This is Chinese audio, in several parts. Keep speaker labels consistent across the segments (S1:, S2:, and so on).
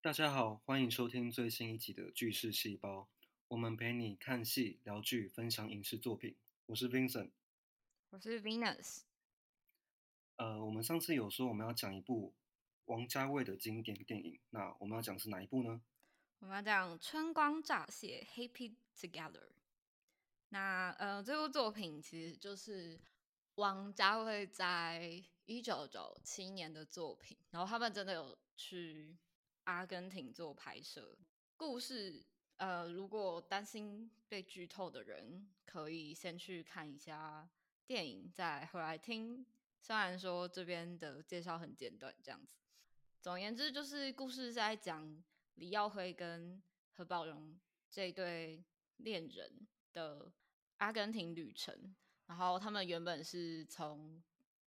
S1: 大家好，欢迎收听最新一集的《剧事细胞》，我们陪你看戏、聊剧、分享影视作品。我是 Vincent。
S2: 我是 Venus。
S1: 呃，我们上次有说我们要讲一部王家卫的经典电影，那我们要讲是哪一部呢？
S2: 我们要讲《春光乍泄》（Happy Together）。那呃，这部作品其实就是王家卫在一九九七年的作品，然后他们真的有去阿根廷做拍摄。故事呃，如果担心被剧透的人，可以先去看一下电影，再回来听。虽然说这边的介绍很简短，这样子。总而言之，就是故事在讲李耀辉跟何宝荣这对恋人的阿根廷旅程。然后他们原本是从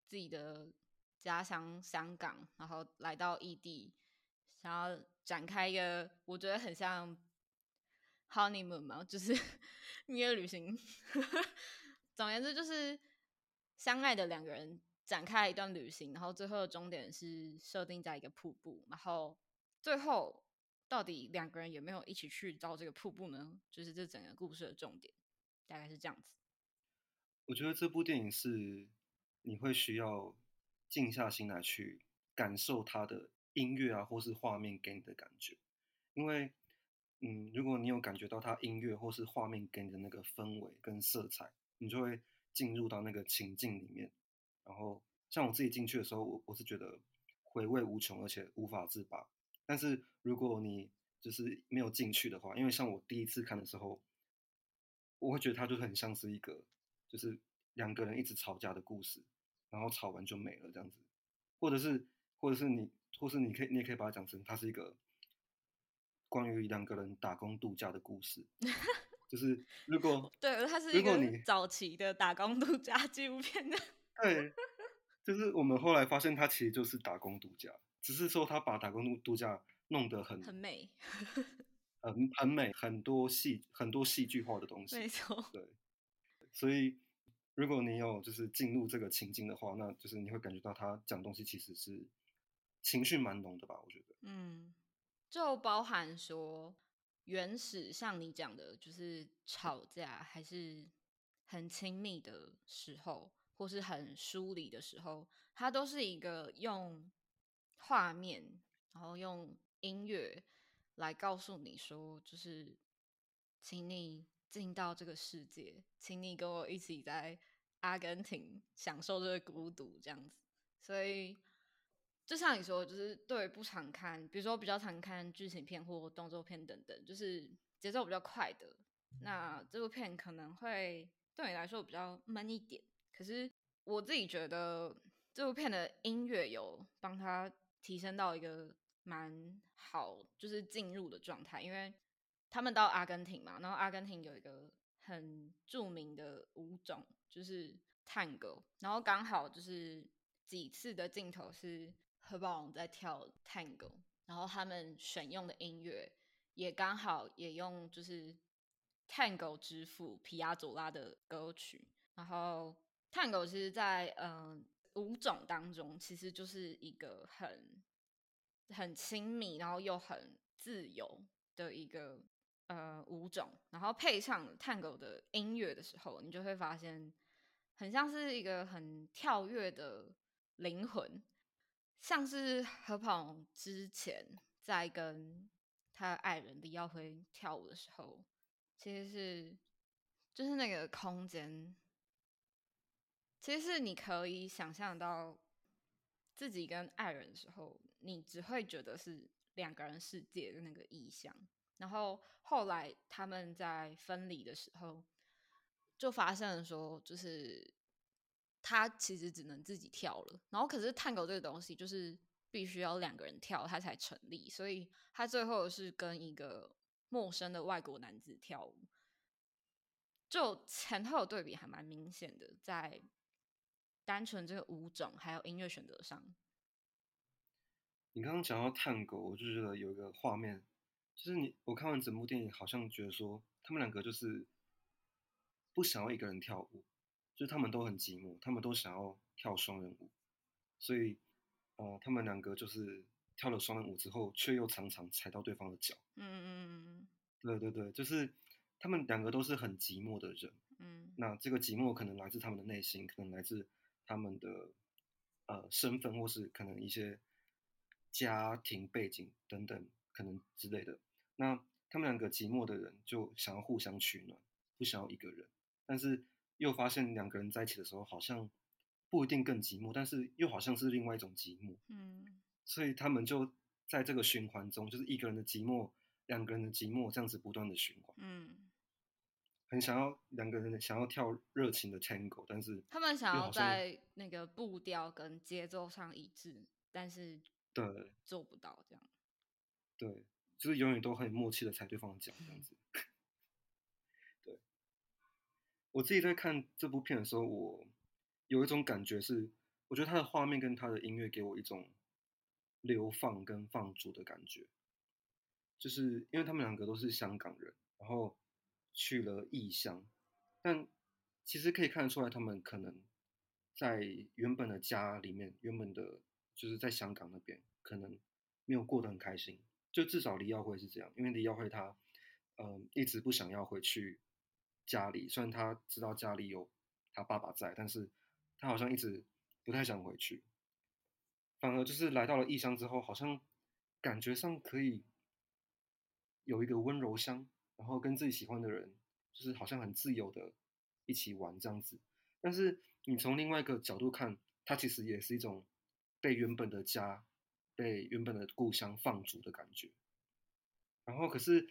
S2: 自己的家乡香港，然后来到异地，想要展开一个我觉得很像 honeymoon 嘛，就是 蜜月旅行。总而言之，就是相爱的两个人展开一段旅行，然后最后的终点是设定在一个瀑布。然后最后到底两个人有没有一起去到这个瀑布呢？就是这整个故事的重点，大概是这样子。
S1: 我觉得这部电影是你会需要静下心来去感受它的音乐啊，或是画面给你的感觉。因为，嗯，如果你有感觉到它音乐或是画面给你的那个氛围跟色彩，你就会进入到那个情境里面。然后，像我自己进去的时候，我我是觉得回味无穷，而且无法自拔。但是如果你就是没有进去的话，因为像我第一次看的时候，我会觉得它就很像是一个。就是两个人一直吵架的故事，然后吵完就没了这样子，或者是，或者是你，或是你可以，你也可以把它讲成它是一个关于两个人打工度假的故事。就是如果
S2: 对，它是一个早期的打工度假纪录片的。
S1: 对，就是我们后来发现，它其实就是打工度假，只是说他把打工度度假弄得很
S2: 很美，
S1: 很很美，很多戏很多戏剧化的东西。
S2: 没错，
S1: 对。所以，如果你有就是进入这个情境的话，那就是你会感觉到他讲东西其实是情绪蛮浓的吧？我觉得，
S2: 嗯，就包含说原始像你讲的，就是吵架还是很亲密的时候，或是很疏离的时候，它都是一个用画面，然后用音乐来告诉你说，就是请你。进到这个世界，请你跟我一起在阿根廷享受这个孤独，这样子。所以，就像你说，就是对不常看，比如说比较常看剧情片或动作片等等，就是节奏比较快的，那这部片可能会对你来说比较闷一点。可是我自己觉得这部片的音乐有帮他提升到一个蛮好，就是进入的状态，因为。他们到阿根廷嘛，然后阿根廷有一个很著名的舞种，就是探戈，然后刚好就是几次的镜头是何宝荣在跳探戈，然后他们选用的音乐也刚好也用就是探戈之父皮亚佐拉的歌曲，然后探戈其实，在嗯舞种当中其实就是一个很很亲密，然后又很自由的一个。呃，舞种，然后配上探戈的音乐的时候，你就会发现，很像是一个很跳跃的灵魂，像是何鹏之前在跟他爱人李耀辉跳舞的时候，其实是就是那个空间，其实是你可以想象到自己跟爱人的时候，你只会觉得是两个人世界的那个意象。然后后来他们在分离的时候，就发生了说，就是他其实只能自己跳了。然后可是探戈这个东西，就是必须要两个人跳，他才成立。所以他最后是跟一个陌生的外国男子跳舞，就前后对比还蛮明显的，在单纯这个舞种还有音乐选择上。
S1: 你刚刚讲到探戈，我就觉得有一个画面。就是你，我看完整部电影，好像觉得说他们两个就是不想要一个人跳舞，就是他们都很寂寞，他们都想要跳双人舞，所以，呃，他们两个就是跳了双人舞之后，却又常常踩到对方的脚。
S2: 嗯嗯嗯
S1: 对对对，就是他们两个都是很寂寞的人。
S2: 嗯
S1: 那这个寂寞可能来自他们的内心，可能来自他们的呃身份，或是可能一些家庭背景等等，可能之类的。那他们两个寂寞的人就想要互相取暖，不想要一个人，但是又发现两个人在一起的时候，好像不一定更寂寞，但是又好像是另外一种寂寞。
S2: 嗯
S1: 所以他们就在这个循环中，就是一个人的寂寞，两个人的寂寞，这样子不断的循环。
S2: 嗯，
S1: 很想要两个人想要跳热情的 tango，但是
S2: 他们想要在那个步调跟节奏上一致，但是
S1: 对
S2: 做不到这样。
S1: 对，就是永远都很有默契的踩对方的脚这样子。对，我自己在看这部片的时候，我有一种感觉是，我觉得它的画面跟它的音乐给我一种流放跟放逐的感觉，就是因为他们两个都是香港人，然后去了异乡，但其实可以看得出来，他们可能在原本的家里面，原本的就是在香港那边，可能没有过得很开心。就至少李耀辉是这样，因为李耀辉他，嗯、一直不想要回去家里，虽然他知道家里有他爸爸在，但是他好像一直不太想回去，反而就是来到了异乡之后，好像感觉上可以有一个温柔乡，然后跟自己喜欢的人，就是好像很自由的一起玩这样子。但是你从另外一个角度看，它其实也是一种被原本的家、被原本的故乡放逐的感觉。然后可是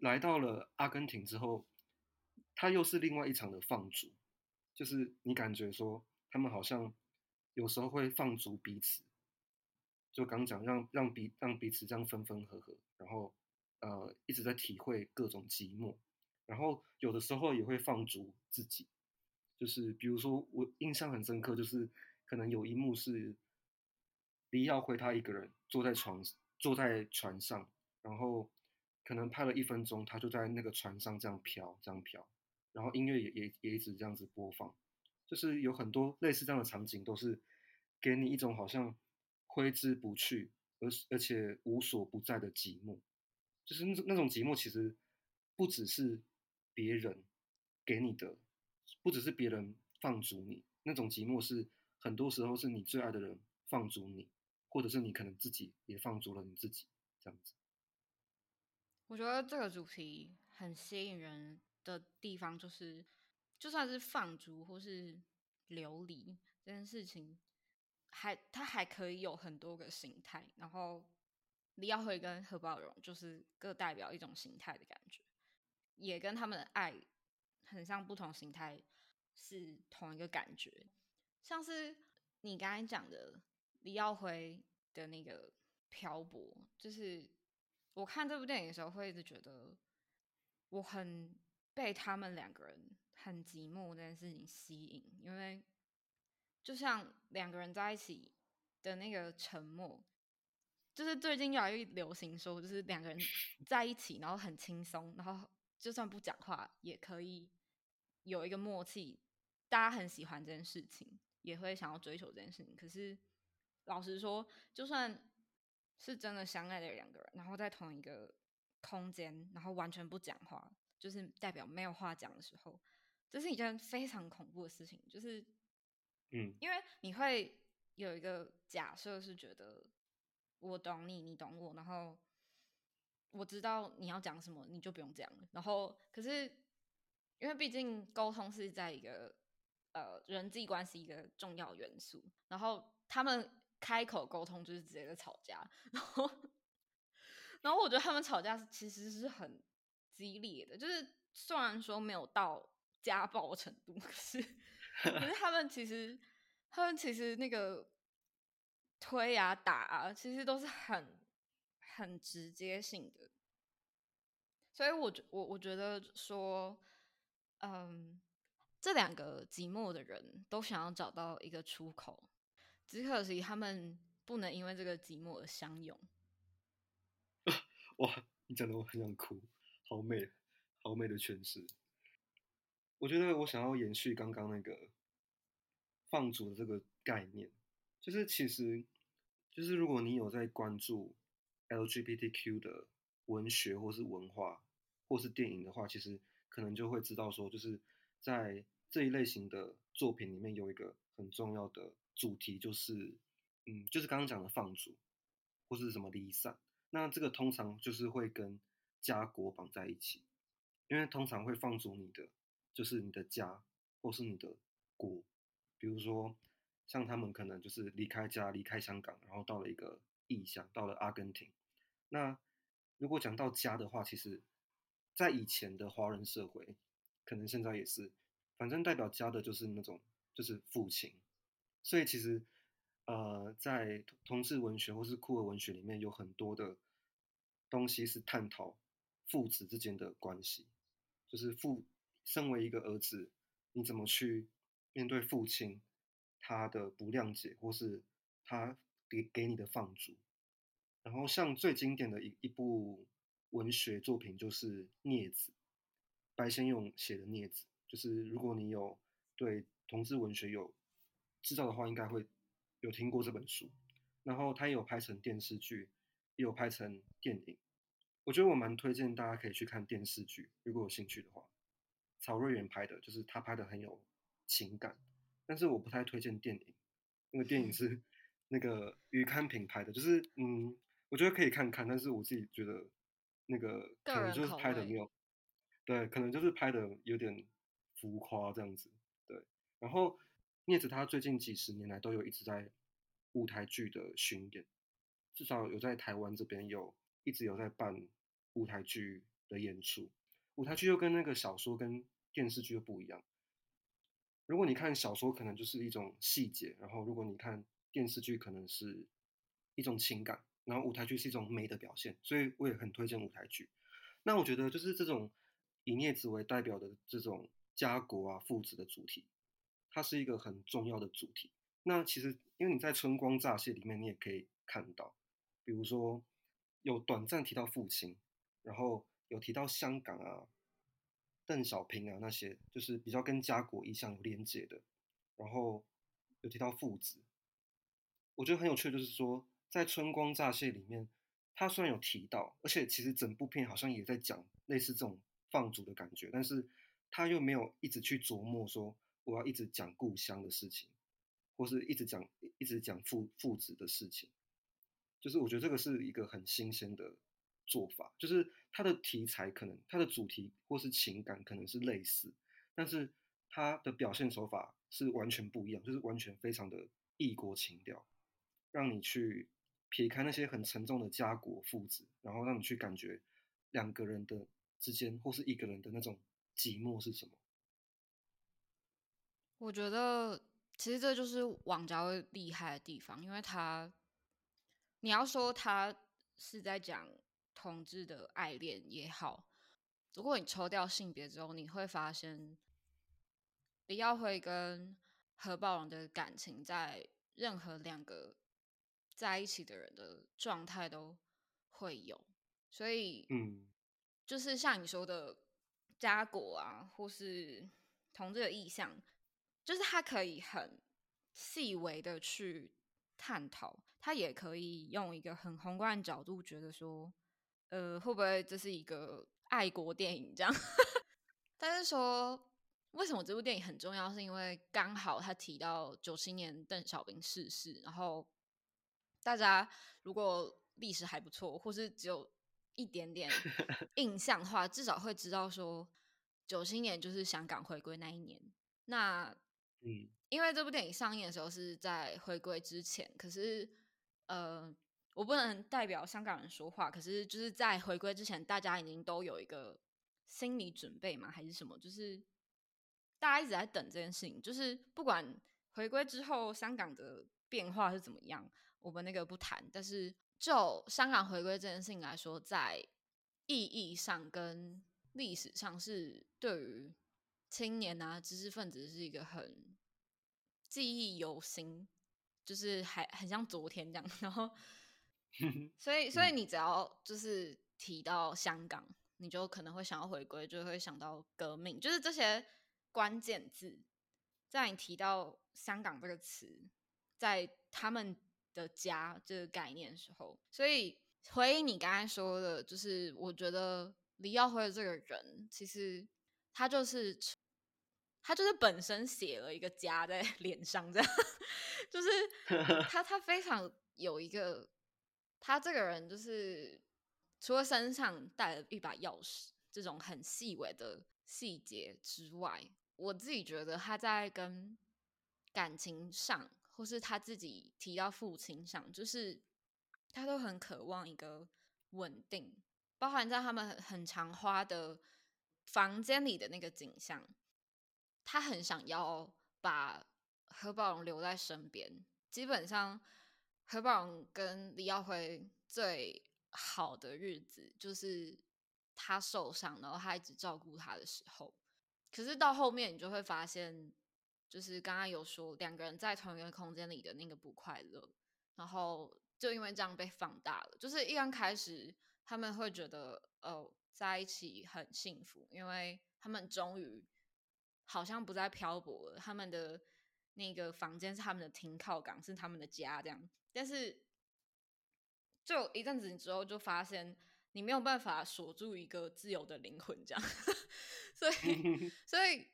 S1: 来到了阿根廷之后，它又是另外一场的放逐，就是你感觉说他们好像有时候会放逐彼此，就刚讲让让彼让彼此这样分分合合，然后呃一直在体会各种寂寞，然后有的时候也会放逐自己，就是比如说我印象很深刻，就是可能有一幕是黎耀辉他一个人坐在床坐在船上，然后可能拍了一分钟，他就在那个船上这样飘这样飘，然后音乐也也也一直这样子播放，就是有很多类似这样的场景，都是给你一种好像挥之不去，而而且无所不在的寂寞。就是那种那种寂寞，其实不只是别人给你的，不只是别人放逐你，那种寂寞是很多时候是你最爱的人放逐你，或者是你可能自己也放逐了你自己，这样子。
S2: 我觉得这个主题很吸引人的地方，就是就算是放逐或是流离这件事情，还它还可以有很多个形态。然后李耀辉跟何宝荣就是各代表一种形态的感觉，也跟他们的爱很像，不同形态是同一个感觉。像是你刚才讲的李耀辉的那个漂泊，就是我看这部电影的时候，会一直觉得我很被他们两个人很寂寞这件事情吸引，因为就像两个人在一起的那个沉默，就是最近越来越流行说，就是两个人 在一起，然后很轻松，然后就算不讲话也可以有一个默契，大家很喜欢这件事情，也会想要追求这件事情。可是老实说，就算是真的相爱的两个人，然后在同一个空间，然后完全不讲话，就是代表没有话讲的时候，这是一件非常恐怖的事情。就是，
S1: 嗯
S2: 因为你会有一个假设是觉得我懂你，你懂我，然后我知道你要讲什么，你就不用讲了。然后，可是因为毕竟沟通是在一个呃人际关系一个重要元素，然后他们开口沟通就是直接在吵架，然后然后我觉得他们吵架是其实是很激烈的，就是虽然说没有到家暴程度，可是可是他们其实他们其实那个推啊打啊，其实都是很很直接性的，所以我觉我我觉得说，嗯，这两个寂寞的人都想要找到一个出口，只可惜他们不能因为这个寂寞而相拥。
S1: 哇，你讲的我很想哭，好美，好美的诠释。我觉得我想要延续刚刚那个放逐的这个概念，就是其实就是如果你有在关注 LGBTQ 的文学或是文化或是电影的话，其实可能就会知道说，就是在这一类型的作品里面有一个很重要的主题，就是嗯，就是刚刚讲的放逐或是什么离散。那这个通常就是会跟家国绑在一起，因为通常会放逐你的就是你的家或是你的国，比如说像他们可能就是离开家离开香港，然后到了一个异乡，到了阿根廷。那如果讲到家的话，其实，在以前的华人社会，可能现在也是，反正代表家的就是那种就是父亲，所以其实。呃，在同志文学或是酷儿文学里面，有很多的东西是探讨父子之间的关系，就是父身为一个儿子，你怎么去面对父亲他的不谅解，或是他给给你的放逐。然后，像最经典的一一部文学作品就是《镊子》，白先勇写的《镊子》，就是如果你有对同志文学有知道的话，应该会。有听过这本书，然后他也有拍成电视剧，也有拍成电影。我觉得我蛮推荐大家可以去看电视剧，如果有兴趣的话。曹瑞元拍的，就是他拍的很有情感，但是我不太推荐电影，因为电影是那个 于堪平拍的，就是嗯，我觉得可以看看，但是我自己觉得那个可能就是拍的没有，对，可能就是拍的有点浮夸这样子，对，然后。聂子他最近几十年来都有一直在舞台剧的巡演，至少有在台湾这边有一直有在办舞台剧的演出。舞台剧又跟那个小说跟电视剧又不一样。如果你看小说，可能就是一种细节；然后如果你看电视剧，可能是一种情感；然后舞台剧是一种美的表现。所以我也很推荐舞台剧。那我觉得就是这种以镊子为代表的这种家国啊父子的主题。它是一个很重要的主题。那其实，因为你在《春光乍泄》里面，你也可以看到，比如说有短暂提到父亲，然后有提到香港啊、邓小平啊那些，就是比较跟家国意向有连接的。然后有提到父子，我觉得很有趣，就是说在《春光乍泄》里面，他虽然有提到，而且其实整部片好像也在讲类似这种放逐的感觉，但是他又没有一直去琢磨说。我要一直讲故乡的事情，或是一直讲一直讲父父子的事情，就是我觉得这个是一个很新鲜的做法，就是它的题材可能它的主题或是情感可能是类似，但是它的表现手法是完全不一样，就是完全非常的异国情调，让你去撇开那些很沉重的家国父子，然后让你去感觉两个人的之间或是一个人的那种寂寞是什么。
S2: 我觉得其实这就是王家卫厉害的地方，因为他，你要说他是在讲同志的爱恋也好，如果你抽掉性别之后，你会发现李耀辉跟何宝荣的感情，在任何两个在一起的人的状态都会有，所以，
S1: 嗯，
S2: 就是像你说的家国啊，或是同志的意向。就是他可以很细微的去探讨，他也可以用一个很宏观的角度，觉得说，呃，会不会这是一个爱国电影这样？但是说，为什么这部电影很重要？是因为刚好他提到九七年邓小平逝世，然后大家如果历史还不错，或是只有一点点 印象的话，至少会知道说，九七年就是香港回归那一年。那
S1: 嗯，
S2: 因为这部电影上映的时候是在回归之前，可是呃，我不能代表香港人说话，可是就是在回归之前，大家已经都有一个心理准备嘛，还是什么？就是大家一直在等这件事情，就是不管回归之后香港的变化是怎么样，我们那个不谈。但是就香港回归这件事情来说，在意义上跟历史上是对于。青年啊，知识分子是一个很记忆犹新，就是还很像昨天这样。然后，所以，所以你只要就是提到香港，你就可能会想要回归，就会想到革命，就是这些关键字。在你提到香港这个词，在他们的家这个概念的时候，所以回应你刚才说的，就是我觉得李耀辉这个人，其实他就是他就是本身写了一个家在 脸上，这样，就是 他他非常有一个，他这个人就是除了身上带了一把钥匙这种很细微的细节之外，我自己觉得他在跟感情上。或是他自己提到父亲上，就是他都很渴望一个稳定，包含在他们很很常花的房间里的那个景象，他很想要把何宝荣留在身边。基本上，何宝荣跟李耀辉最好的日子，就是他受伤，然后他一直照顾他的时候。可是到后面，你就会发现。就是刚刚有说两个人在同一个空间里的那个不快乐，然后就因为这样被放大了。就是一刚开始他们会觉得哦在一起很幸福，因为他们终于好像不再漂泊了，他们的那个房间是他们的停靠港，是他们的家这样。但是就一阵子之后，就发现你没有办法锁住一个自由的灵魂，这样。所以，所以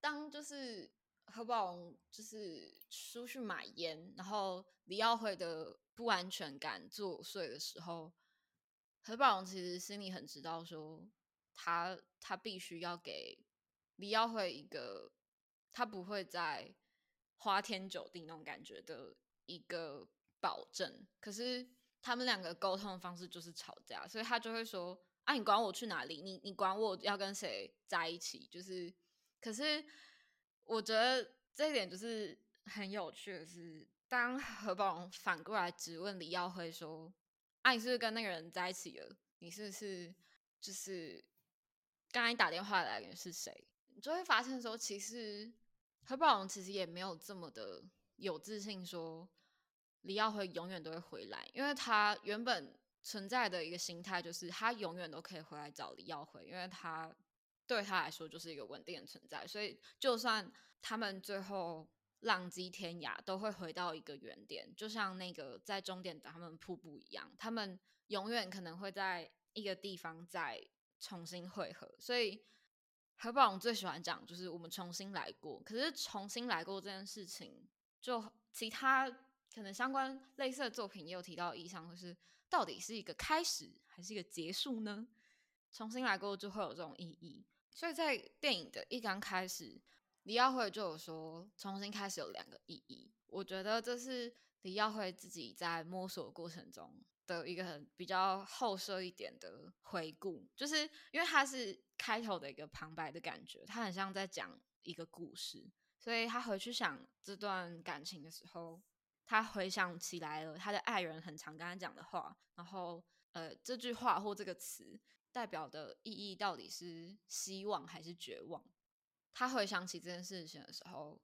S2: 当就是。何宝荣就是出去买烟，然后李耀辉的不安全感作祟的时候，何宝荣其实心里很知道，说他他必须要给李耀辉一个他不会再花天酒地那种感觉的一个保证。可是他们两个沟通的方式就是吵架，所以他就会说：“啊，你管我去哪里？你你管我要跟谁在一起？”就是，可是。我觉得这一点就是很有趣的是，当何宝荣反过来质问李耀辉说：“啊，你是不是跟那个人在一起了？你是不是就是刚才打电话来的人是谁？”就会发现说，其实何宝荣其实也没有这么的有自信，说李耀辉永远都会回来，因为他原本存在的一个心态就是他永远都可以回来找李耀辉，因为他。对他来说就是一个稳定的存在，所以就算他们最后浪迹天涯，都会回到一个原点，就像那个在终点等他们瀑布一样，他们永远可能会在一个地方再重新汇合。所以何宝荣最喜欢讲就是我们重新来过，可是重新来过这件事情，就其他可能相关类似的作品也有提到意向，就是到底是一个开始还是一个结束呢？重新来过就会有这种意义。所以在电影的一刚开始，李耀辉就有说重新开始有两个意义。我觉得这是李耀辉自己在摸索过程中的一个很比较后设一点的回顾，就是因为他是开头的一个旁白的感觉，他很像在讲一个故事，所以他回去想这段感情的时候，他回想起来了他的爱人很常跟他讲的话，然后呃这句话或这个词。代表的意义到底是希望还是绝望？他回想起这件事情的时候，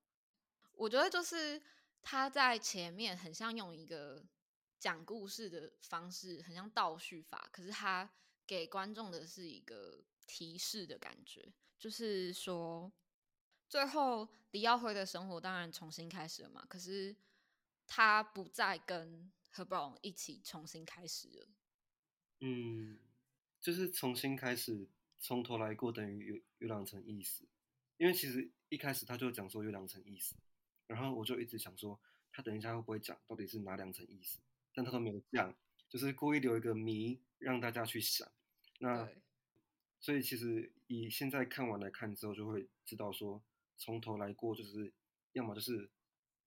S2: 我觉得就是他在前面很像用一个讲故事的方式，很像倒叙法，可是他给观众的是一个提示的感觉，就是说最后李耀辉的生活当然重新开始了嘛，可是他不再跟何宝荣一起重新开始了。
S1: 嗯。就是重新开始，从头来过，等于有有两层意思。因为其实一开始他就讲说有两层意思，然后我就一直想说，他等一下会不会讲到底是哪两层意思？但他都没有讲，就是故意留一个谜让大家去想。那所以其实以现在看完来看之后，就会知道说，从头来过就是要么就是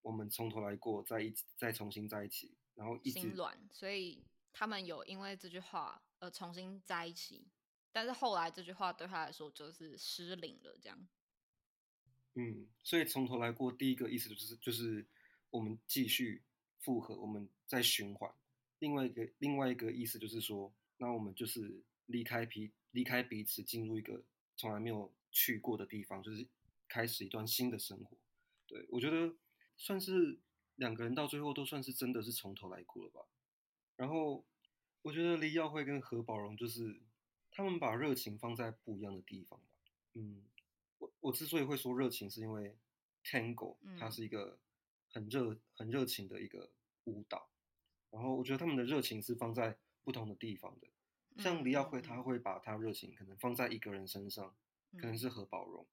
S1: 我们从头来过，再一再重新在一起，然后一直
S2: 心软，所以他们有因为这句话。而，重新在一起，但是后来这句话对他来说就是失灵了，这样。
S1: 嗯，所以从头来过，第一个意思就是就是我们继续复合，我们在循环。另外一个另外一个意思就是说，那我们就是离开彼离开彼此，进入一个从来没有去过的地方，就是开始一段新的生活。对我觉得算是两个人到最后都算是真的是从头来过了吧，然后。我觉得李耀辉跟何宝荣就是他们把热情放在不一样的地方吧。嗯，我我之所以会说热情，是因为 Tango 它是一个很热很热情的一个舞蹈，然后我觉得他们的热情是放在不同的地方的。像李耀辉，他
S2: 嗯
S1: 会把他热情可能放在一个人身上，可能
S2: 嗯
S1: 是何宝荣，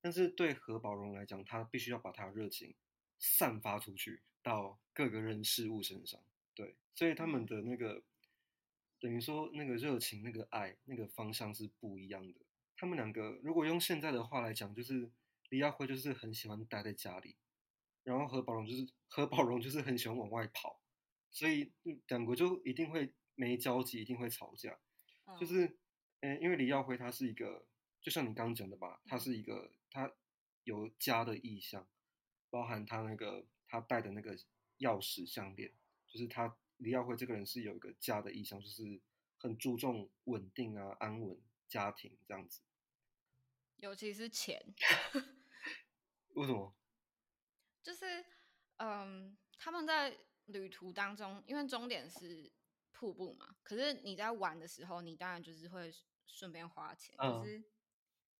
S1: 但是对何宝荣来讲，他必须要把他的热情散发出去到各个人事物身上。对，所以他们
S2: 嗯
S1: 的那个等于说那个热情、那个爱、那个方向是不一样的。他们两个如果用现在的话来讲，就是李耀辉就是很喜欢待在家里，然后何宝荣就是何宝荣就是很喜欢往外跑，所以嗯两个就一定会没交集，一定会吵架。就
S2: 嗯
S1: 是，嗯，因为李耀辉他是一个，就像你刚刚讲的吧，他
S2: 嗯
S1: 是一个他有家的意向，包含他那个他戴的那个钥匙项链，就是他李耀辉这个人是有一个家的意向，就是很注重稳定啊、安稳家庭这样子。
S2: 尤其是钱，
S1: 为什么？
S2: 就是嗯，他们在旅途当中，因为终点是瀑布嘛，可是你在玩的时候，你当然就是会顺便花钱。可
S1: 嗯
S2: 是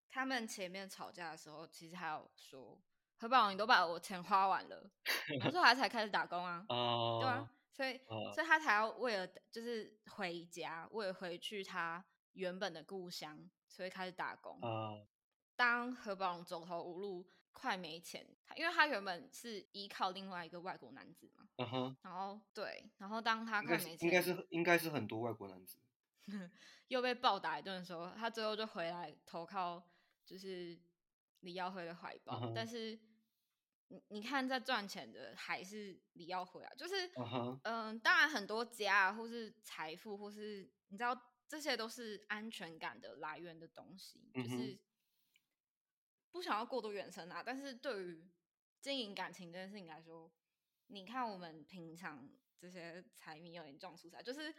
S2: 他们前面吵架的时候，其实还有说何宝荣，你都把我钱花完了，然后说他才开始打工啊，对
S1: 啊
S2: 啊，所以、
S1: 啊
S2: 所以他才要为了就是回家，为了回去他原本的故乡，所以开始打工。
S1: 啊
S2: 当何宝荣走投无路，快没钱，他因为他原本是依靠另外一个外国男子嘛，
S1: 啊哈，
S2: 然后对，然后当他快没钱，
S1: 应该是应该是很多外国男子。
S2: 又被暴打一顿的时候，他最后就回来投靠就是李耀辉的怀抱。
S1: 嗯哼
S2: 但是你你看，在赚钱的还是李耀辉啊，就是嗯、当然很多家啊或是财富，或是你知道这些都是安全感的来源的东西，就
S1: 嗯哼
S2: 是不想要过度远深啊。但是对于经营感情这件事情来说，你看我们平常这些财迷有点撞出来，就是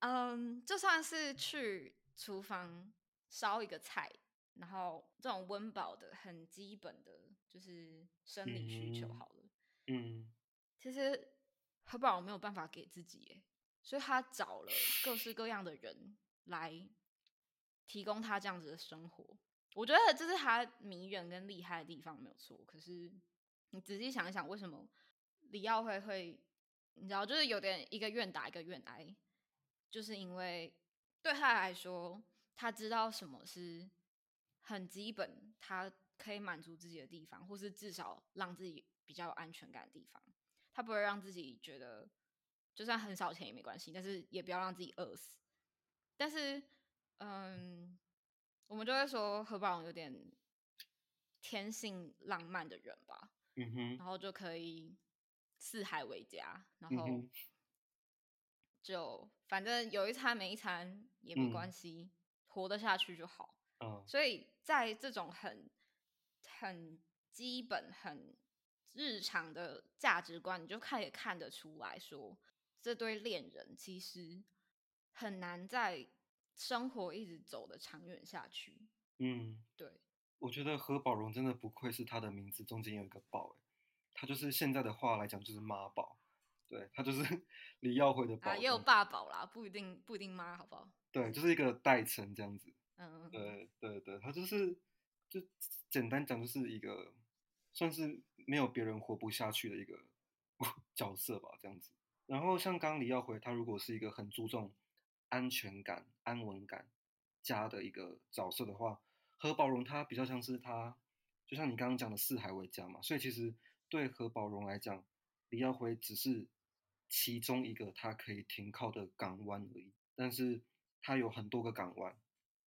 S2: 嗯，就算是去厨房烧一个菜，然后这种温饱的很基本的，就是生理需求
S1: 嗯
S2: 好了。
S1: 嗯
S2: 其实何宝荣没有办法给自己耶，所以他找了各式各样的人来提供他这样子的生活。我觉得这是他迷人跟厉害的地方，没有错。可是你仔细想一想，为什么李耀辉会，你知道，就是有点一个愿打一个愿挨，就是因为对他来说，他知道什么是很基本，他可以满足自己的地方，或是至少让自己比较有安全感的地方。他不会让自己觉得，就算很少钱也没关系，但是也不要让自己饿死。但是，嗯，我们就会说何宝荣有点天性浪漫的人吧，
S1: 嗯哼
S2: 然后就可以四海为家，然后就反正有一餐没一餐也没
S1: 嗯。
S2: 关系，活得下去就好。
S1: 啊
S2: 所以在这种很很基本、很日常的价值观，你就可以看得出来说，这对恋人其实很难在生活一直走的长远下去。
S1: 嗯。
S2: 对，
S1: 我觉得何宝荣真的不愧是他的名字中间有一个宝，哎，他就是现在的话来讲就是妈宝，对他就是 李耀辉的宝
S2: 啊，也有爸宝啦，不一定不一定妈，好不好？
S1: 对，就是一个代称这样子，
S2: 嗯，
S1: 对对对，他就是就简单讲就是一个算是没有别人活不下去的一个 角色吧，这样子。然后像刚刚李耀辉，他如果是一个很注重安全感、安稳感家的一个角色的话，何宝荣他比较像是他，就像你刚刚讲的四海为家嘛，所以其实对何宝荣来讲，李耀辉只是其中一个他可以停靠的港湾而已，但是他有很多个港湾，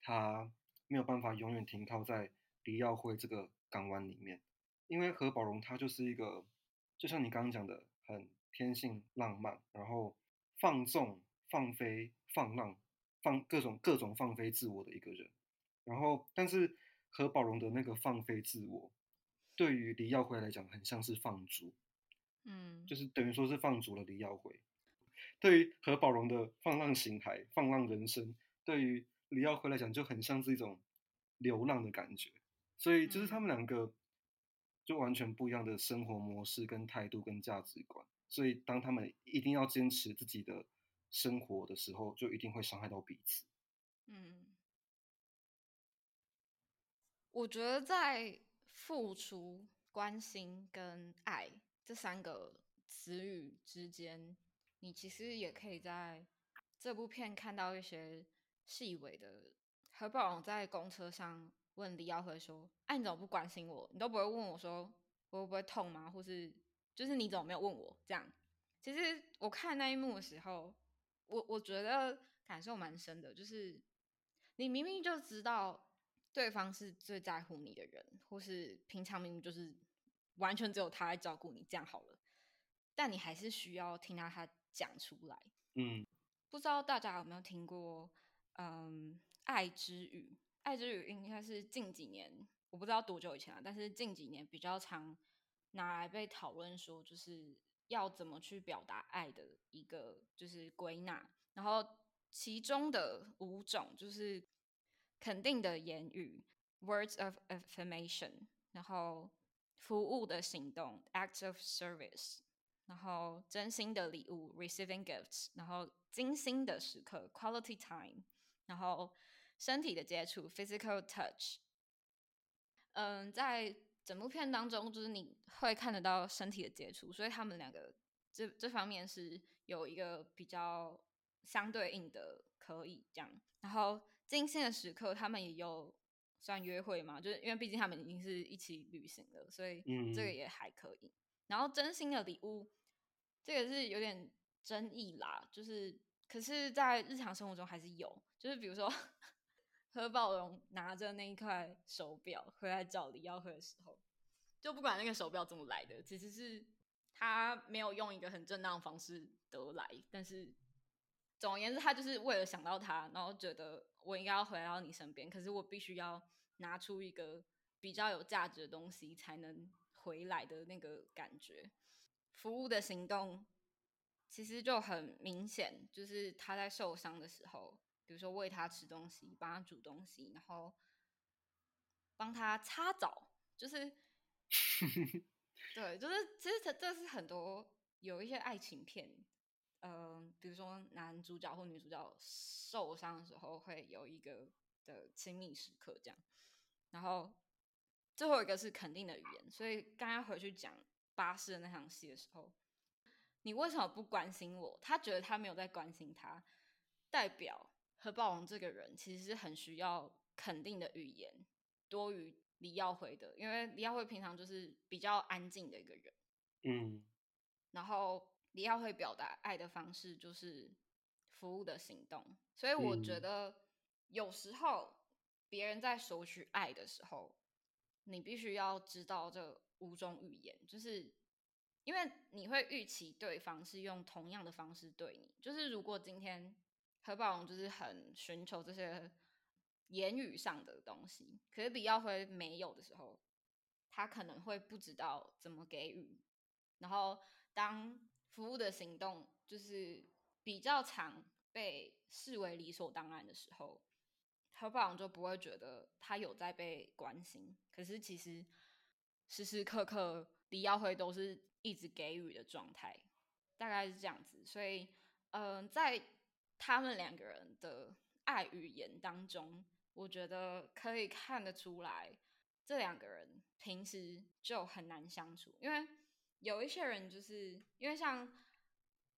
S1: 他没有办法永远停靠在李耀辉这个港湾里面，因为何宝荣他就是一个，就像你刚刚讲的，很天性浪漫，然后放纵、放飞、放浪、放各种各种放飞自我的一个人。然后，但是何宝荣的那个放飞自我，对于李耀辉来讲，很像是放逐，
S2: 嗯，
S1: 就是等于说是放逐了李耀辉。对于何宝荣的放浪形骸、放浪人生，对于李耀辉来讲，就很像是一种流浪的感觉。所以，就是他们两个就完全不一样的生活模式、跟态度、跟价值观。所以，当他们一定要坚持自己的生活的时候，就一定会伤害到彼此。
S2: 嗯，我觉得在付出、关心跟爱这三个词语之间，你其实也可以在这部片看到一些细微的。何宝荣在公车上问李耀辉说：“哎，你怎么不关心我？你都不会问我说我会不会痛吗？或是就是你怎么没有问我？”这样，其实我看那一幕的时候，我我觉得感受蛮深的，就是你明明就知道对方是最在乎你的人，或是平常明明就是完全只有他在照顾你，这样好了，但你还是需要听到他讲出来。
S1: 嗯，
S2: 不知道大家有没有听过？嗯。爱之语，爱之语应该是近几年，我不知道多久以前啊，但是近几年比较常拿来被讨论，说就是要怎么去表达爱的一个就是归纳。然后其中的五种就是肯定的言语 （words of affirmation），然后服务的行动 （acts of service），然后真心的礼物 （receiving gifts），然后精心的时刻 （quality time），然后。身体的接触，physical touch。嗯，在整部片当中，就是你会看得到身体的接触，所以他们两个这这方面是有一个比较相对应的可以这样。然后惊心的时刻，他们也有算约会嘛，就是因为毕竟他们已经是一起旅行了，所以这个也还可以。然后真心的礼物，这个是有点争议啦，就是可是在日常生活中还是有，就是比如说。何宝荣拿着那一块手表回来找李耀辉的时候，就不管那个手表怎么来的，其实是他没有用一个很正当的方式得来。但是总而言之，他就是为了想到他，然后觉得我应该要回到你身边，可是我必须要拿出一个比较有价值的东西才能回来的那个感觉。服务的行动其实就很明显，就是他在受伤的时候。比如说喂他吃东西，帮他煮东西，然后帮他擦澡，就是，对，就是其实这这是很多有一些爱情片，嗯，比如说男主角或女主角受伤的时候会有一个的亲密时刻这样，然后最后一个是肯定的语言，所以刚刚回去讲巴士的那场戏的时候，你为什么不关心我？他觉得他没有在关心他，代表。何宝荣这个人其实是很需要肯定的语言，多于李耀辉的，因为李耀辉平常就是比较安静的一个人，
S1: 嗯，
S2: 然后李耀辉表达爱的方式就是服务的行动，所以我觉得有时候别人在索取爱的时候，你必须要知道这五种语言，就是因为你会预期对方是用同样的方式对你，就是如果今天。何宝荣就是很寻求这些言语上的东西，可是李耀辉没有的时候，他可能会不知道怎么给予。然后当服务的行动就是比较常被视为理所当然的时候，何宝荣就不会觉得他有在被关心。可是其实时时刻刻李耀辉都是一直给予的状态，大概是这样子。所以，嗯，在他们两个人的爱语言当中，我觉得可以看得出来，这两个人平时就很难相处。因为有一些人就是因为像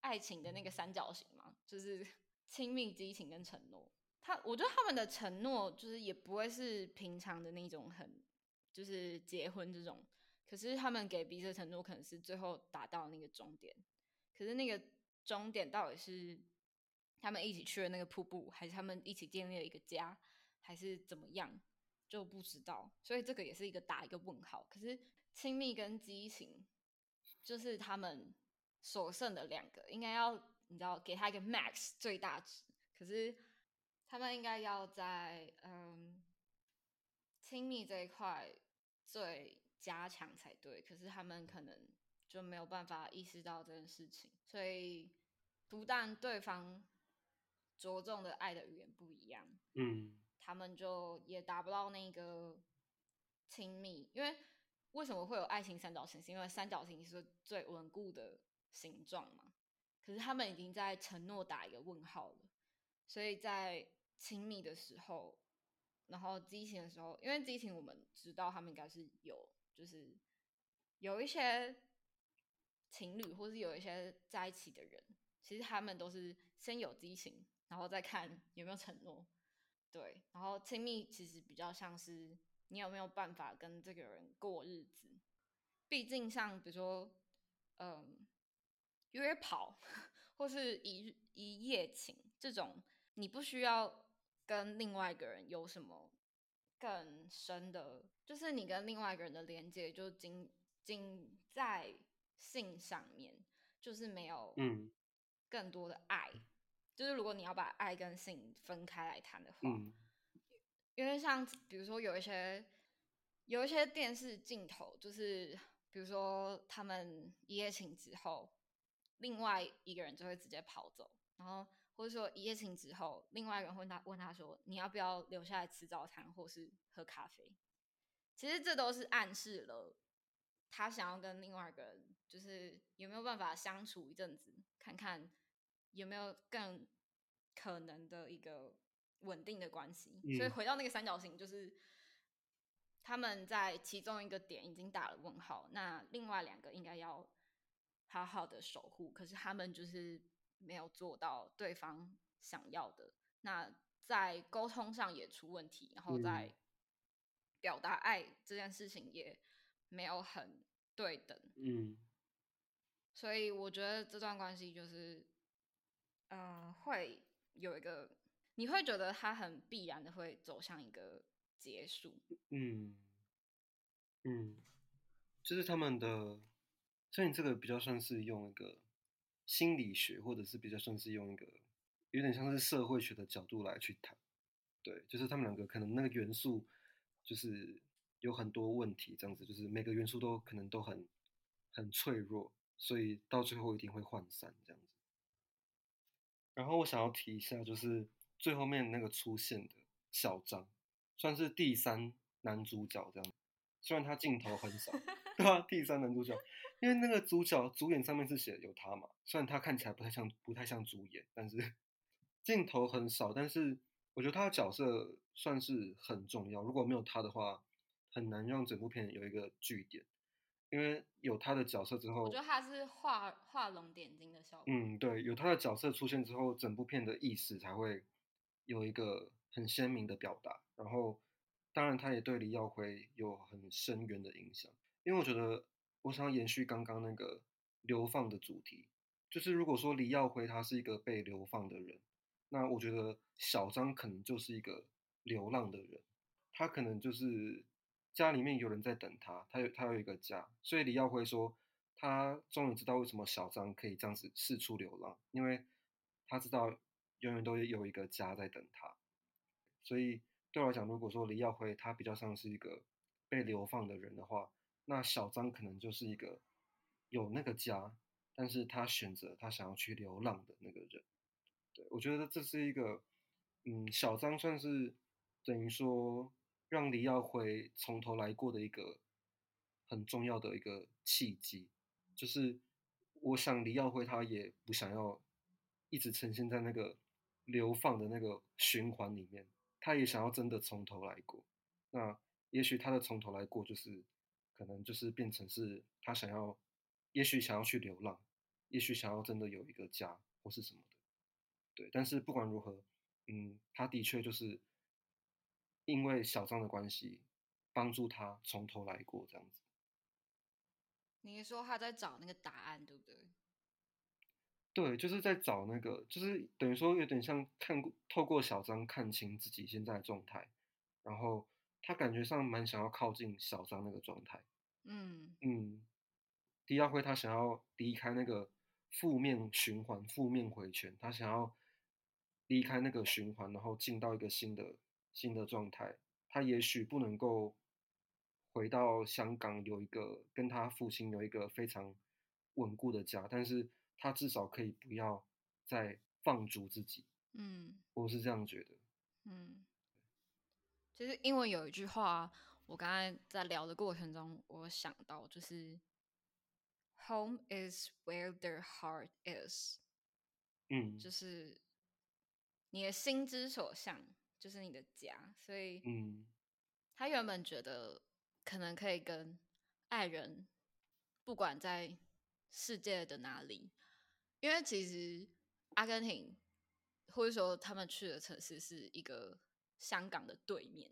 S2: 爱情的那个三角形嘛，就是 亲密、激情跟承诺。他我觉得他们的承诺就是也不会是平常的那种很就是结婚这种，可是他们给彼此承诺可能是最后达到那个终点。可是那个终点到底是？他们一起去了那个瀑布，还是他们一起建立了一个家，还是怎么样，就不知道。所以这个也是一个打一个问号。可是亲密跟激情，就是他们所剩的两个，应该要你知道给他一个 max 最大值。可是他们应该要在嗯亲密这一块最加强才对。可是他们可能就没有办法意识到这件事情，所以不但对方。着重的爱的语言不一样，
S1: 嗯，
S2: 他们就也达不到那个亲密，因为为什么会有爱情三角形？是因为三角形是最稳固的形状嘛。可是他们已经在承诺打一个问号了，所以在亲密的时候，然后激情的时候，因为激情我们知道他们应该是有，就是有一些情侣或是有一些在一起的人，其实他们都是先有激情，然后再看有没有承诺。对，然后亲密其实比较像是你有没有办法跟这个人过日子。毕竟像比如说，嗯，约跑或是一一夜情这种，你不需要跟另外一个人有什么更深的，就是你跟另外一个人的连接就仅仅在性上面，就是没有
S1: 嗯
S2: 更多的爱。就是如果你要把爱跟性分开来谈的话，
S1: 嗯
S2: 因为像比如说有一些有一些电视镜头，就是比如说他们一夜情之后，另外一个人就会直接跑走，然后或者说一夜情之后，另外一个人问他问他说你要不要留下来吃早餐或是喝咖啡？其实这都是暗示了他想要跟另外一个人，就是有没有办法相处一阵子，看看有没有更可能的一个稳定的关系。所以
S1: 嗯
S2: 回到那个三角形，就是他们在其中一个点已经打了问号，那另外两个应该要好好的守护，可是他们就是没有做到对方想要的。那在沟通上也出问题，然后在
S1: 嗯
S2: 表达爱这件事情也没有很对等。
S1: 嗯
S2: 所以我觉得这段关系就是，嗯，会有一个，你会觉得它很必然的会走向一个结束。
S1: 嗯嗯，就是他们的，所以你这个比较算是用一个心理学，或者是比较算是用一个有点像是社会学的角度来去谈。对，就是他们两个可能那个元素就是有很多问题，这样子，就是每个元素都可能都很很脆弱，所以到最后一定会涣散这样子。然后我想要提一下，就是最后面那个出现的小张，算是第三男主角这样。虽然他镜头很少，对吧，第三男主角，因为那个主角主演上面是写有他嘛，虽然他看起来不太像不太像主演，但是镜头很少，但是我觉得他的角色算是很重要。如果没有他的话，很难让整部片有一个据点，因为有他的角色之后，
S2: 我觉得他是画画龙点睛的效果。
S1: 嗯，对，有他的角色出现之后，整部片的意识才会有一个很鲜明的表达。然后，当然，他也对李耀辉有很深远的影响。因为我觉得，我想要延续刚刚那个流放的主题，就是如果说李耀辉他是一个被流放的人，那我觉得小张可能就是一个流浪的人，他可能就是家里面有人在等他，他有他有一个家，所以李耀辉说，他终于知道为什么小张可以这样子四处流浪，因为他知道永远都有一个家在等他，所以对我来讲，如果说李耀辉他比较像是一个被流放的人的话，那小张可能就是一个有那个家，但是他选择他想要去流浪的那个人。对，我觉得这是一个，嗯，小张算是等于说让李耀辉从头来过的一个很重要的一个契机，就是我想李耀辉他也不想要一直呈现在那个流放的那个循环里面，他也想要真的从头来过。那也许他的从头来过就是可能就是变成是他想要，也许想要去流浪，也许想要真的有一个家或是什么的。对，但是不管如何，嗯，他的确就是因为小张的关系，帮助他从头来过这样子。
S2: 你是说他在找那个答案，对不对？
S1: 对，就是在找那个，就是等于说有点像看过透过小张看清自己现在的状态，然后他感觉上蛮想要靠近小张那个状态。
S2: 嗯
S1: 嗯，狄亚辉他想要离开那个负面循环、负面回圈，他想要离开那个循环，然后进到一个新的新的状态。他也许不能够回到香港有一个跟他父亲有一个非常稳固的家，但是他至少可以不要再放逐自己，
S2: 嗯
S1: 我是这样觉得。
S2: 嗯。其实英文有一句话，我刚才在聊的过程中，我想到就是 “Home is where their heart is”，
S1: 嗯
S2: 就是你的心之所向，就是你的家。所以，
S1: 嗯
S2: 他原本觉得可能可以跟爱人，不管在世界的哪里，因为其实阿根廷，或者说他们去的城市是一个香港的对面，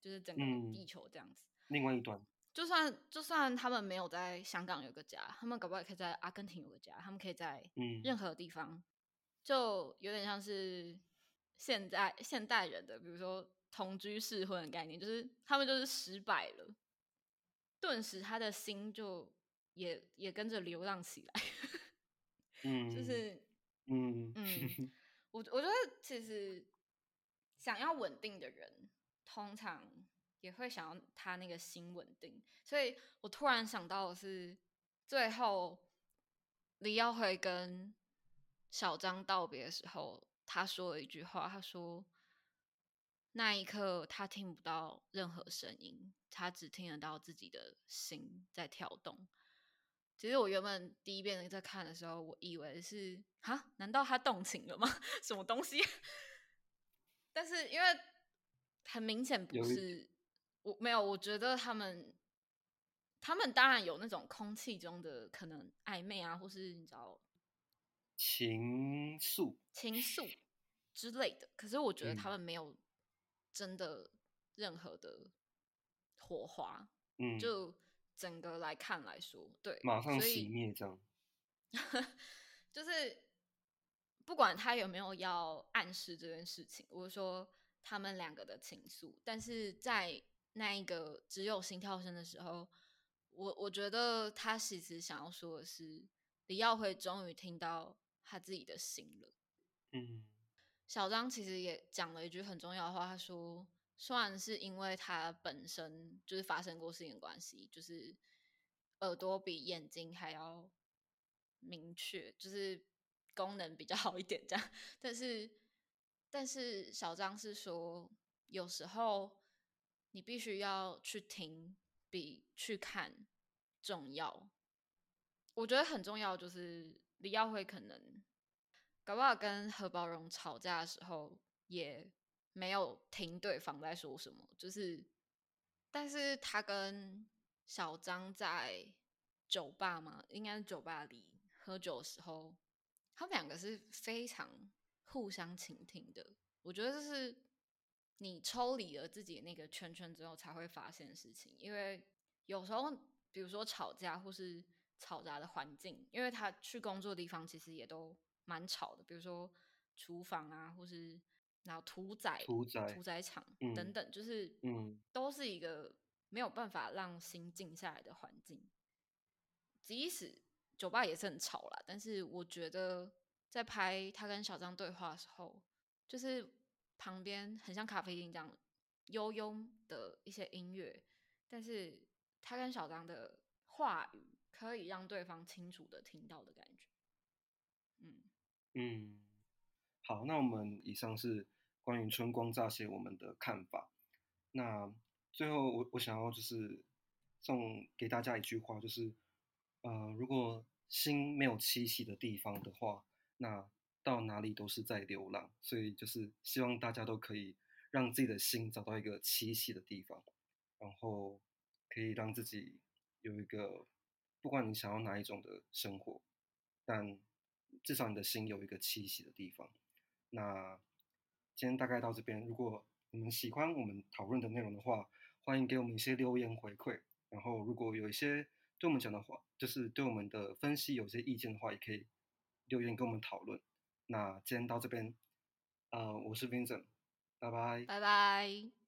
S2: 就是整个地球这样子。
S1: 另外一端，
S2: 就算就算他们没有在香港有个家，他们搞不好也可以在阿根廷有个家，他们可以在任何地方，就有点像是现在现代人的，比如说同居试婚的概念，就是他们就是失败了，顿时他的心就也也跟着流浪起来。
S1: 嗯，
S2: 就是，
S1: 嗯
S2: 嗯，我我觉得其实想要稳定的人，通常也会想要他那个心稳定。所以我突然想到的是，最后李耀辉跟小张道别的时候，他说了一句话，他说：“那一刻他听不到任何声音，他只听得到自己的心在跳动。”其实我原本第一遍在看的时候，我以为是哈，难道他动情了吗？什么东西？但是因为很明显不是，我没有，我觉得他们他们当然有那种空气中的可能暧昧啊，或是你知道
S1: 情愫、
S2: 情愫之类的。可是我觉得他们没有真的任何的火花，
S1: 嗯，
S2: 就。整个来看来说，对，
S1: 马上熄灭这样，
S2: 就是不管他有没有要暗示这件事情，我说他们两个的情愫，但是在那一个只有心跳声的时候，我我觉得他其实想要说的是，李耀辉终于听到他自己的心了。
S1: 嗯，
S2: 小张其实也讲了一句很重要的话，他说。虽然是因为他本身就是发生过事情的关系，就是耳朵比眼睛还要明确，就是功能比较好一点这样。但是，但是小张是说，有时候你必须要去听比去看重要。我觉得很重要，就是李耀辉可能搞不好跟何宝荣吵架的时候也。没有听对方在说什么，就是，但是他跟小张在酒吧嘛，应该是酒吧里喝酒的时候，他们两个是非常互相倾听的。我觉得这是你抽离了自己那个圈圈之后才会发现的事情。因为有时候，比如说吵架或是嘈杂的环境，因为他去工作的地方其实也都蛮吵的，比如说厨房啊，或是。然后屠宰、屠
S1: 宰、
S2: 屠宰场等等，就是
S1: 嗯，
S2: 都是一个没有办法让心静下来的环境。即使酒吧也是很吵啦，但是我觉得在拍他跟小张对话的时候，就是旁边很像咖啡厅这样悠悠的一些音乐，但是他跟小张的话语可以让对方清楚的听到的感觉。
S1: 嗯。好，那我们以上是关于春光乍泄我们的看法。那最后我我想要就是送给大家一句话，就是呃，如果心没有栖息的地方的话，那到哪里都是在流浪。所以就是希望大家都可以让自己的心找到一个栖息的地方，然后可以让自己有一个不管你想要哪一种的生活，但至少你的心有一个栖息的地方。那今天大概到这边。如果你们喜欢我们讨论的内容的话，欢迎给我们一些留言回馈。然后，如果有一些对我们讲的话，就是对我们的分析有些意见的话，也可以留言跟我们讨论。那今天到这边，呃，我是 Vincent，拜拜，
S2: 拜拜。